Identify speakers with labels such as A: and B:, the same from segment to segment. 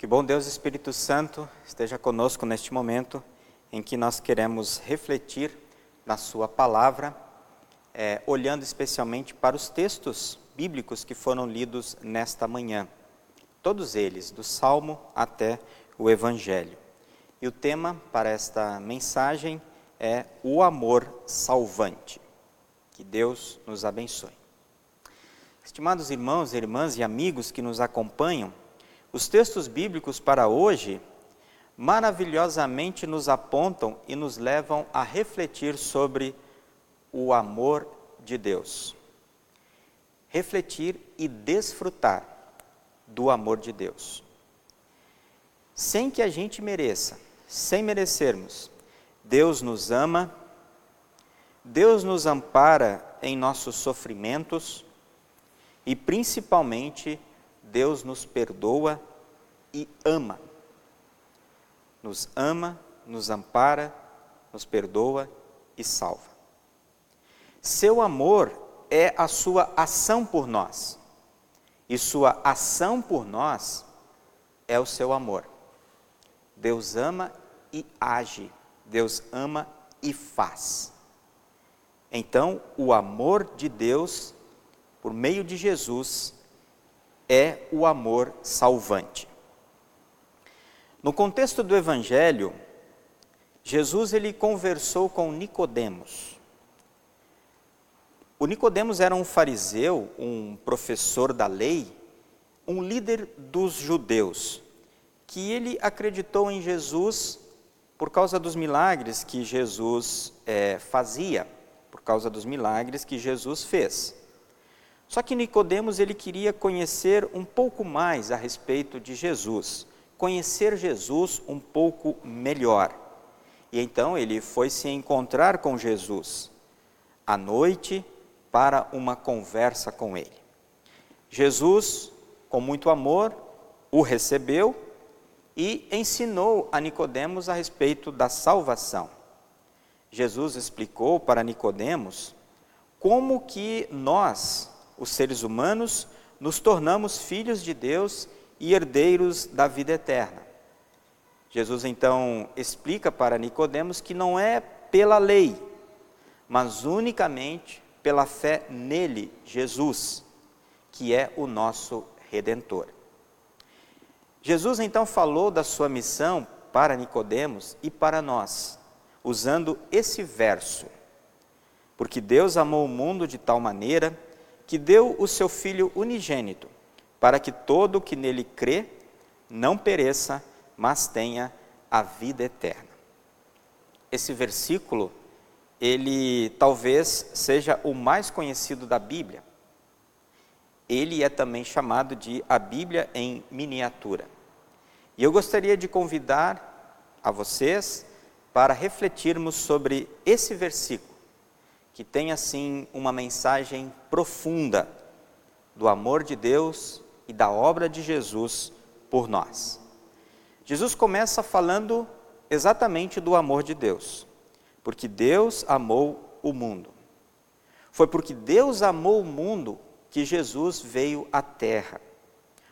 A: Que bom Deus Espírito Santo esteja conosco neste momento em que nós queremos refletir na Sua palavra, é, olhando especialmente para os textos bíblicos que foram lidos nesta manhã. Todos eles, do Salmo até o Evangelho. E o tema para esta mensagem é o amor salvante. Que Deus nos abençoe. Estimados irmãos, irmãs e amigos que nos acompanham, os textos bíblicos para hoje maravilhosamente nos apontam e nos levam a refletir sobre o amor de Deus. Refletir e desfrutar do amor de Deus. Sem que a gente mereça, sem merecermos, Deus nos ama, Deus nos ampara em nossos sofrimentos e principalmente Deus nos perdoa e ama. Nos ama, nos ampara, nos perdoa e salva. Seu amor é a sua ação por nós. E sua ação por nós é o seu amor. Deus ama e age. Deus ama e faz. Então, o amor de Deus, por meio de Jesus, é o amor salvante. No contexto do evangelho, Jesus ele conversou com Nicodemos. O Nicodemos era um fariseu, um professor da lei, um líder dos judeus, que ele acreditou em Jesus por causa dos milagres que Jesus é, fazia, por causa dos milagres que Jesus fez. Só que Nicodemos ele queria conhecer um pouco mais a respeito de Jesus, conhecer Jesus um pouco melhor. E então ele foi se encontrar com Jesus à noite para uma conversa com ele. Jesus, com muito amor, o recebeu e ensinou a Nicodemos a respeito da salvação. Jesus explicou para Nicodemos como que nós os seres humanos, nos tornamos filhos de Deus e herdeiros da vida eterna. Jesus então explica para Nicodemos que não é pela lei, mas unicamente pela fé nele, Jesus, que é o nosso redentor. Jesus então falou da sua missão para Nicodemos e para nós, usando esse verso: Porque Deus amou o mundo de tal maneira que deu o seu Filho unigênito, para que todo o que nele crê não pereça, mas tenha a vida eterna. Esse versículo, ele talvez seja o mais conhecido da Bíblia. Ele é também chamado de a Bíblia em miniatura. E eu gostaria de convidar a vocês para refletirmos sobre esse versículo que tem assim uma mensagem profunda do amor de Deus e da obra de Jesus por nós. Jesus começa falando exatamente do amor de Deus, porque Deus amou o mundo. Foi porque Deus amou o mundo que Jesus veio à terra.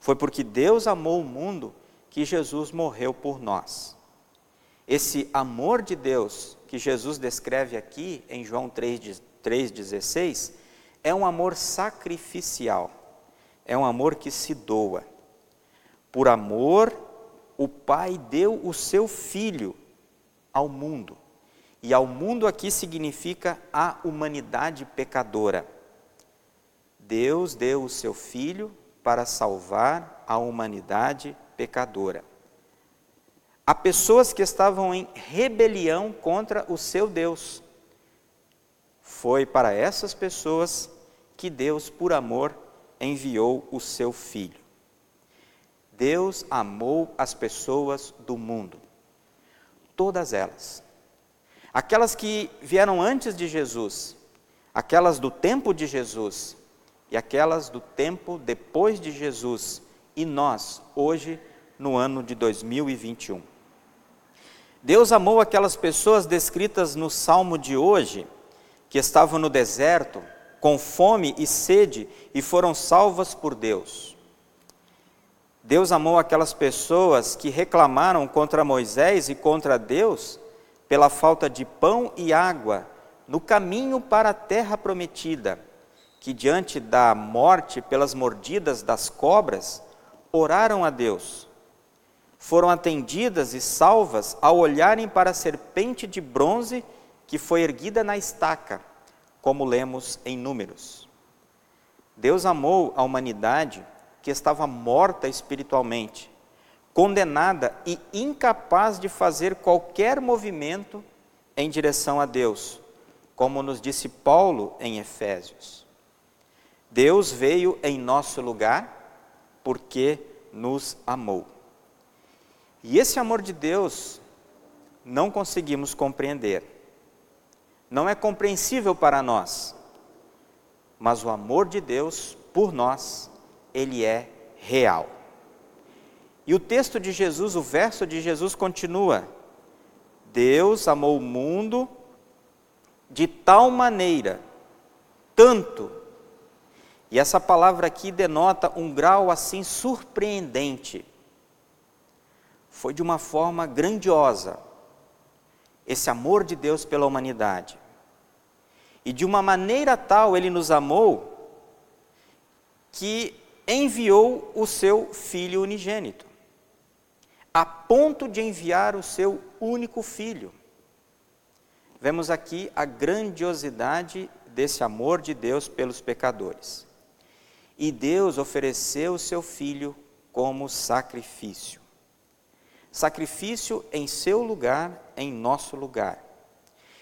A: Foi porque Deus amou o mundo que Jesus morreu por nós. Esse amor de Deus que Jesus descreve aqui em João 3,16 é um amor sacrificial, é um amor que se doa. Por amor, o Pai deu o seu Filho ao mundo. E ao mundo aqui significa a humanidade pecadora. Deus deu o seu Filho para salvar a humanidade pecadora a pessoas que estavam em rebelião contra o seu Deus. Foi para essas pessoas que Deus, por amor, enviou o seu Filho. Deus amou as pessoas do mundo, todas elas. Aquelas que vieram antes de Jesus, aquelas do tempo de Jesus e aquelas do tempo depois de Jesus, e nós, hoje, no ano de 2021. Deus amou aquelas pessoas descritas no salmo de hoje, que estavam no deserto, com fome e sede, e foram salvas por Deus. Deus amou aquelas pessoas que reclamaram contra Moisés e contra Deus pela falta de pão e água no caminho para a terra prometida, que diante da morte pelas mordidas das cobras, oraram a Deus. Foram atendidas e salvas ao olharem para a serpente de bronze que foi erguida na estaca, como lemos em Números. Deus amou a humanidade que estava morta espiritualmente, condenada e incapaz de fazer qualquer movimento em direção a Deus, como nos disse Paulo em Efésios. Deus veio em nosso lugar porque nos amou. E esse amor de Deus não conseguimos compreender. Não é compreensível para nós. Mas o amor de Deus por nós ele é real. E o texto de Jesus, o verso de Jesus continua: Deus amou o mundo de tal maneira, tanto, e essa palavra aqui denota um grau assim surpreendente. Foi de uma forma grandiosa, esse amor de Deus pela humanidade. E de uma maneira tal ele nos amou, que enviou o seu filho unigênito, a ponto de enviar o seu único filho. Vemos aqui a grandiosidade desse amor de Deus pelos pecadores. E Deus ofereceu o seu filho como sacrifício. Sacrifício em seu lugar, em nosso lugar.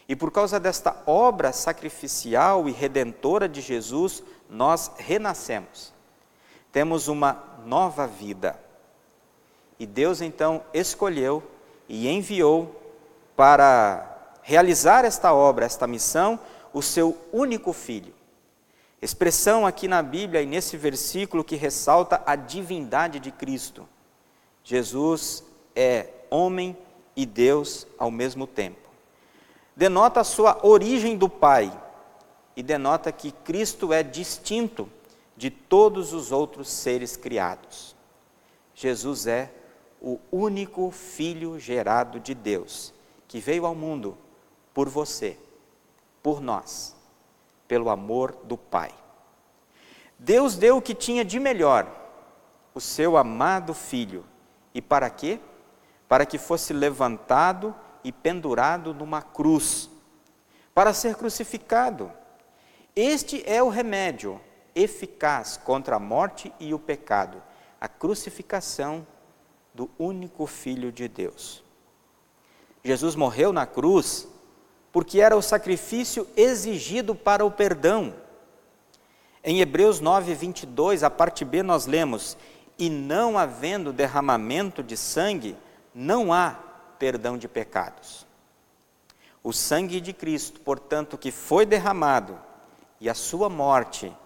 A: E por causa desta obra sacrificial e redentora de Jesus, nós renascemos temos uma nova vida. E Deus então escolheu e enviou para realizar esta obra, esta missão, o seu único filho. Expressão aqui na Bíblia e nesse versículo que ressalta a divindade de Cristo. Jesus é homem e Deus ao mesmo tempo. Denota a sua origem do Pai e denota que Cristo é distinto de todos os outros seres criados. Jesus é o único Filho gerado de Deus, que veio ao mundo por você, por nós, pelo amor do Pai. Deus deu o que tinha de melhor, o seu amado Filho. E para quê? Para que fosse levantado e pendurado numa cruz, para ser crucificado. Este é o remédio eficaz contra a morte e o pecado, a crucificação do único Filho de Deus. Jesus morreu na cruz porque era o sacrifício exigido para o perdão. Em Hebreus 9, 22, a parte B, nós lemos: E não havendo derramamento de sangue, não há perdão de pecados. O sangue de Cristo, portanto, que foi derramado, e a sua morte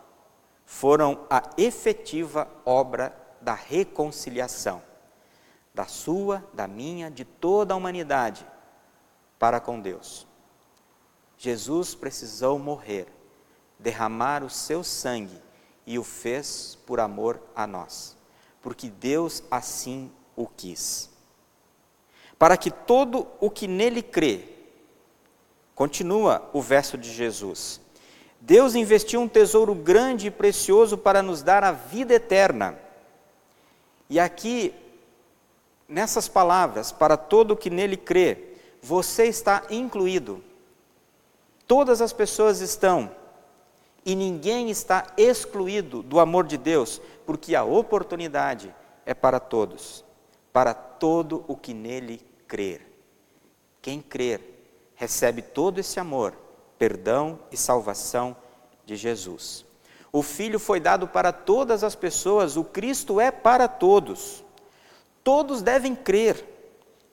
A: foram a efetiva obra da reconciliação, da sua, da minha, de toda a humanidade para com Deus. Jesus precisou morrer, derramar o seu sangue e o fez por amor a nós, porque Deus assim o quis. Para que todo o que nele crê, continua o verso de Jesus, Deus investiu um tesouro grande e precioso para nos dar a vida eterna. E aqui, nessas palavras, para todo que nele crê, você está incluído. Todas as pessoas estão. E ninguém está excluído do amor de Deus, porque a oportunidade é para todos, para todo o que nele crer. Quem crer recebe todo esse amor perdão e salvação de Jesus. O Filho foi dado para todas as pessoas, o Cristo é para todos. Todos devem crer,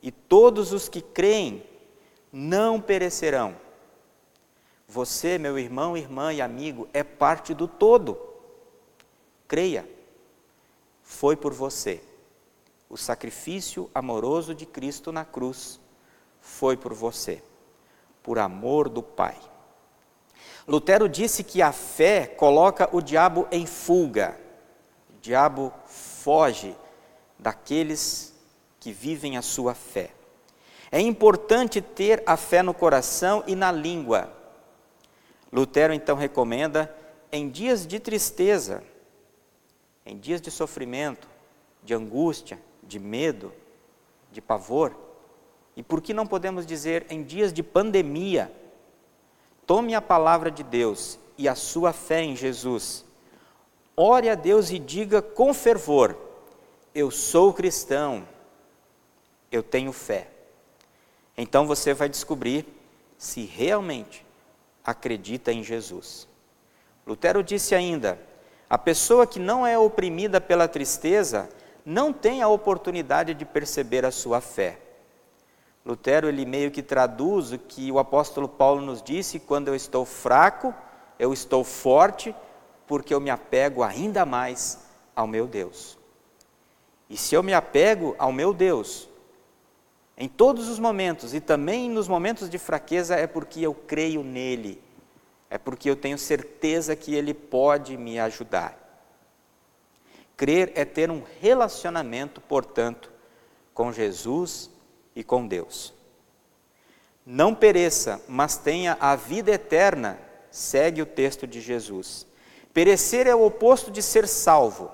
A: e todos os que creem não perecerão. Você, meu irmão, irmã e amigo, é parte do todo. Creia, foi por você. O sacrifício amoroso de Cristo na cruz foi por você, por amor do Pai. Lutero disse que a fé coloca o diabo em fuga. O diabo foge daqueles que vivem a sua fé. É importante ter a fé no coração e na língua. Lutero então recomenda, em dias de tristeza, em dias de sofrimento, de angústia, de medo, de pavor, e por que não podemos dizer em dias de pandemia, tome a palavra de Deus e a sua fé em Jesus. Ore a Deus e diga com fervor: Eu sou cristão, eu tenho fé. Então você vai descobrir se realmente acredita em Jesus. Lutero disse ainda: a pessoa que não é oprimida pela tristeza não tem a oportunidade de perceber a sua fé. Lutero ele meio que traduz o que o apóstolo Paulo nos disse: quando eu estou fraco, eu estou forte, porque eu me apego ainda mais ao meu Deus. E se eu me apego ao meu Deus, em todos os momentos e também nos momentos de fraqueza, é porque eu creio nele, é porque eu tenho certeza que ele pode me ajudar. Crer é ter um relacionamento, portanto, com Jesus e com Deus. Não pereça, mas tenha a vida eterna, segue o texto de Jesus. Perecer é o oposto de ser salvo,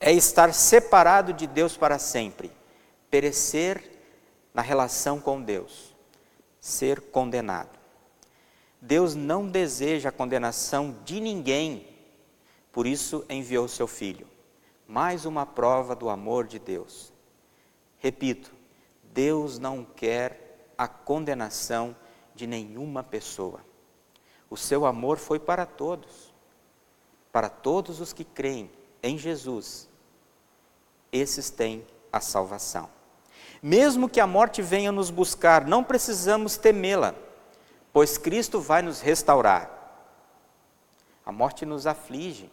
A: é estar separado de Deus para sempre. Perecer na relação com Deus, ser condenado. Deus não deseja a condenação de ninguém, por isso enviou seu Filho. Mais uma prova do amor de Deus. Repito, Deus não quer a condenação de nenhuma pessoa. O seu amor foi para todos, para todos os que creem em Jesus. Esses têm a salvação. Mesmo que a morte venha nos buscar, não precisamos temê-la, pois Cristo vai nos restaurar. A morte nos aflige,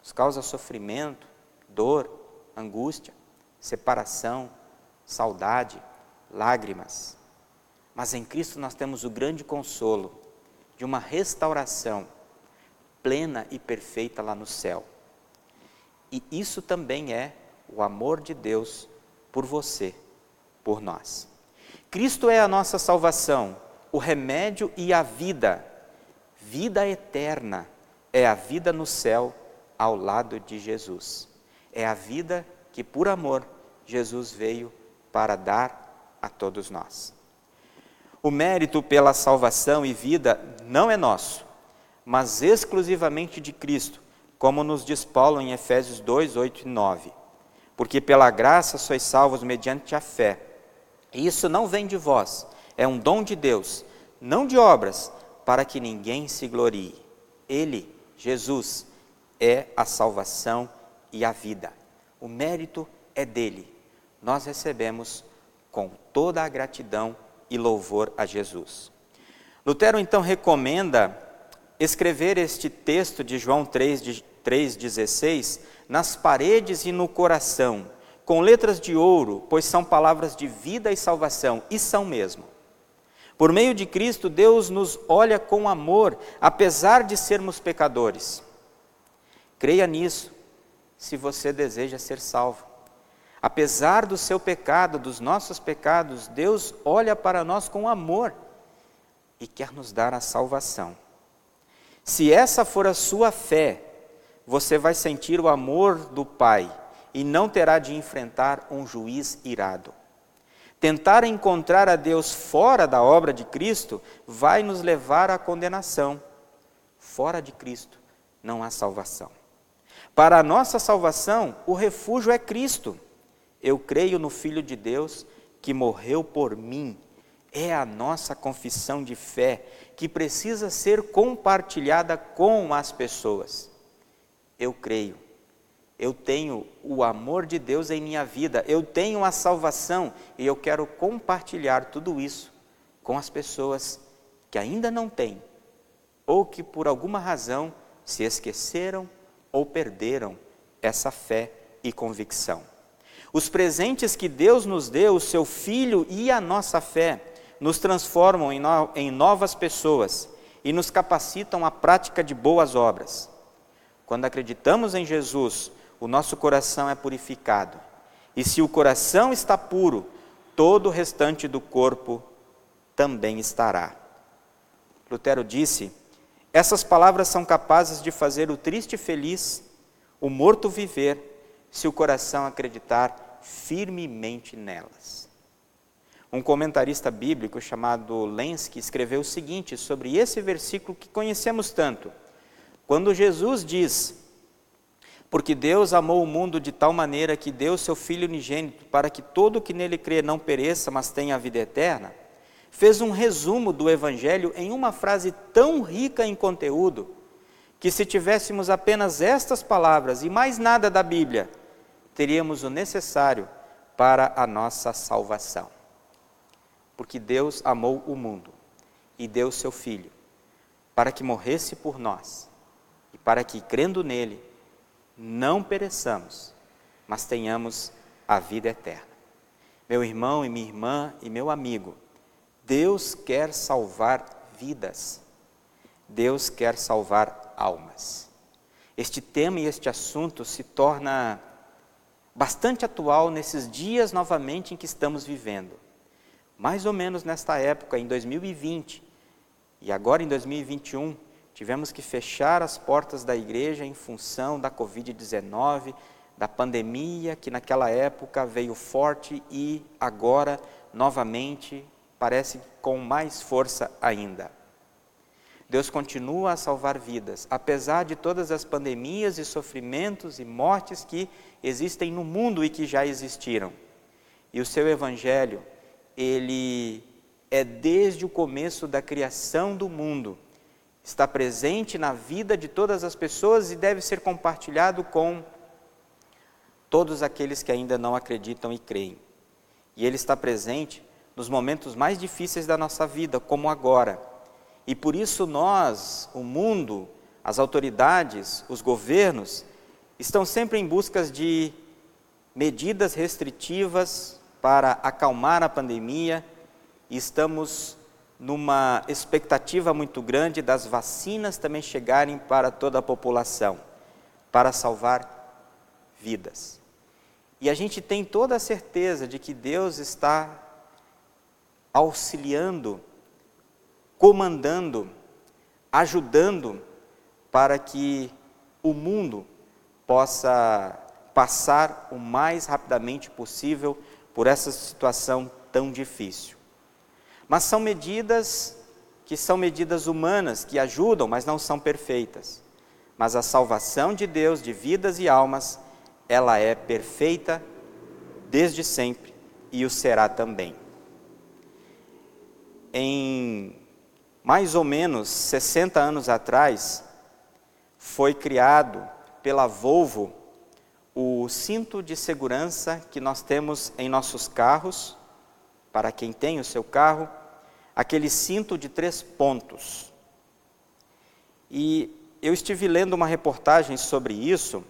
A: nos causa sofrimento, dor, angústia, separação, saudade, lágrimas. Mas em Cristo nós temos o grande consolo de uma restauração plena e perfeita lá no céu. E isso também é o amor de Deus por você, por nós. Cristo é a nossa salvação, o remédio e a vida. Vida eterna é a vida no céu ao lado de Jesus. É a vida que, por amor, Jesus veio para dar a todos nós. O mérito pela salvação e vida não é nosso, mas exclusivamente de Cristo, como nos diz Paulo em Efésios 2, 8 e 9. Porque pela graça sois salvos mediante a fé. E isso não vem de vós, é um dom de Deus, não de obras, para que ninguém se glorie. Ele, Jesus, é a salvação e a vida. O mérito é dele. Nós recebemos com toda a gratidão e louvor a Jesus. Lutero então recomenda escrever este texto de João 3,16 nas paredes e no coração, com letras de ouro, pois são palavras de vida e salvação, e são mesmo. Por meio de Cristo, Deus nos olha com amor, apesar de sermos pecadores. Creia nisso, se você deseja ser salvo. Apesar do seu pecado, dos nossos pecados, Deus olha para nós com amor e quer nos dar a salvação. Se essa for a sua fé, você vai sentir o amor do Pai e não terá de enfrentar um juiz irado. Tentar encontrar a Deus fora da obra de Cristo vai nos levar à condenação. Fora de Cristo não há salvação. Para a nossa salvação, o refúgio é Cristo. Eu creio no Filho de Deus que morreu por mim. É a nossa confissão de fé que precisa ser compartilhada com as pessoas. Eu creio. Eu tenho o amor de Deus em minha vida, eu tenho a salvação e eu quero compartilhar tudo isso com as pessoas que ainda não têm ou que por alguma razão se esqueceram ou perderam essa fé e convicção. Os presentes que Deus nos deu, o seu Filho e a nossa fé, nos transformam em, no, em novas pessoas e nos capacitam à prática de boas obras. Quando acreditamos em Jesus, o nosso coração é purificado E se o coração está puro, todo o restante do corpo também estará. Lutero disse: essas palavras são capazes de fazer o triste feliz, o morto viver, se o coração acreditar firmemente nelas. Um comentarista bíblico chamado Lenski escreveu o seguinte sobre esse versículo que conhecemos tanto. Quando Jesus diz: Porque Deus amou o mundo de tal maneira que deu seu Filho unigênito para que todo o que nele crê não pereça, mas tenha a vida eterna, fez um resumo do Evangelho em uma frase tão rica em conteúdo que, se tivéssemos apenas estas palavras e mais nada da Bíblia, teríamos o necessário para a nossa salvação porque Deus amou o mundo e deu seu Filho para que morresse por nós e para que, crendo nele, não pereçamos, mas tenhamos a vida eterna. Meu irmão e minha irmã e meu amigo, Deus quer salvar vidas, Deus quer salvar almas. Este tema e este assunto se torna bastante atual nesses dias novamente em que estamos vivendo mais ou menos nesta época, em 2020, e agora em 2021, tivemos que fechar as portas da igreja em função da Covid-19, da pandemia que naquela época veio forte e agora, novamente, parece com mais força ainda. Deus continua a salvar vidas, apesar de todas as pandemias e sofrimentos e mortes que existem no mundo e que já existiram. E o seu Evangelho ele é desde o começo da criação do mundo, está presente na vida de todas as pessoas e deve ser compartilhado com todos aqueles que ainda não acreditam e creem. E ele está presente nos momentos mais difíceis da nossa vida, como agora. E por isso nós, o mundo, as autoridades, os governos, estão sempre em busca de medidas restritivas para acalmar a pandemia e estamos numa expectativa muito grande das vacinas também chegarem para toda a população, para salvar vidas. E a gente tem toda a certeza de que Deus está auxiliando, comandando, ajudando para que o mundo possa passar o mais rapidamente possível por essa situação tão difícil. Mas são medidas que são medidas humanas, que ajudam, mas não são perfeitas. Mas a salvação de Deus de vidas e almas, ela é perfeita desde sempre e o será também. Em mais ou menos 60 anos atrás, foi criado pela Volvo o cinto de segurança que nós temos em nossos carros, para quem tem o seu carro, aquele cinto de três pontos. E eu estive lendo uma reportagem sobre isso,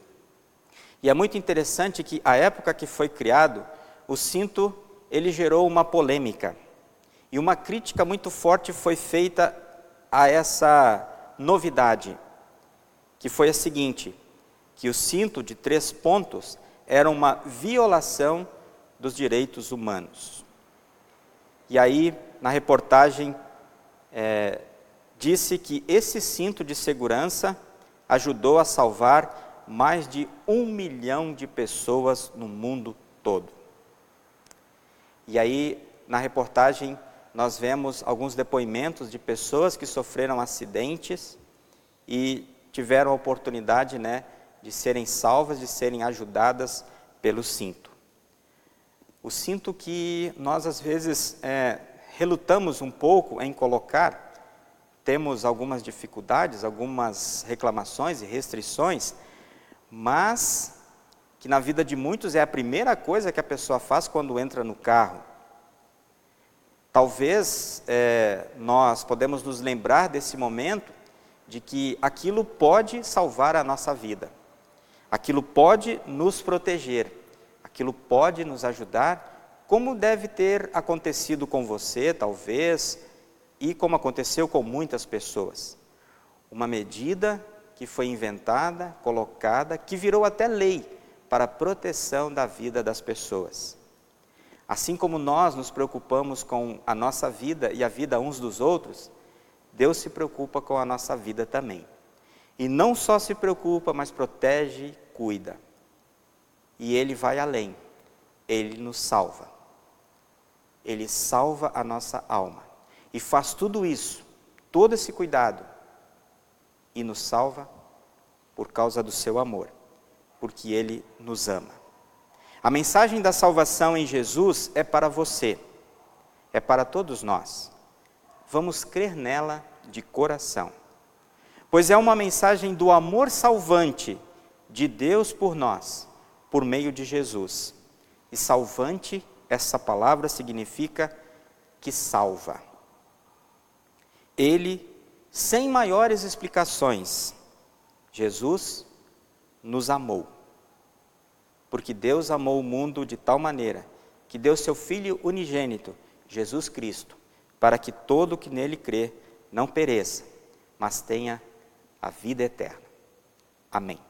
A: e é muito interessante que a época que foi criado, o cinto ele gerou uma polêmica. E uma crítica muito forte foi feita a essa novidade, que foi a seguinte: que o cinto de três pontos era uma violação dos direitos humanos. E aí, na reportagem, é, disse que esse cinto de segurança ajudou a salvar mais de um milhão de pessoas no mundo todo. E aí, na reportagem, nós vemos alguns depoimentos de pessoas que sofreram acidentes e tiveram a oportunidade, né, de serem salvas, de serem ajudadas pelo cinto. O cinto que nós às vezes é, relutamos um pouco em colocar, temos algumas dificuldades, algumas reclamações e restrições, mas que na vida de muitos é a primeira coisa que a pessoa faz quando entra no carro. Talvez é, nós podemos nos lembrar desse momento de que aquilo pode salvar a nossa vida. Aquilo pode nos proteger, aquilo pode nos ajudar, como deve ter acontecido com você, talvez, e como aconteceu com muitas pessoas. Uma medida que foi inventada, colocada, que virou até lei, para a proteção da vida das pessoas. Assim como nós nos preocupamos com a nossa vida e a vida uns dos outros, Deus se preocupa com a nossa vida também. E não só se preocupa, mas protege cuida. E Ele vai além, Ele nos salva. Ele salva a nossa alma. E faz tudo isso, todo esse cuidado, e nos salva por causa do seu amor, porque Ele nos ama. A mensagem da salvação em Jesus é para você, é para todos nós. Vamos crer nela de coração, pois é uma mensagem do amor salvante de Deus por nós, por meio de Jesus. E salvante, essa palavra significa que salva. Ele, sem maiores explicações, Jesus nos amou. Porque Deus amou o mundo de tal maneira que deu seu Filho unigênito, Jesus Cristo, para que todo que nele crê não pereça, mas tenha a vida eterna. Amém.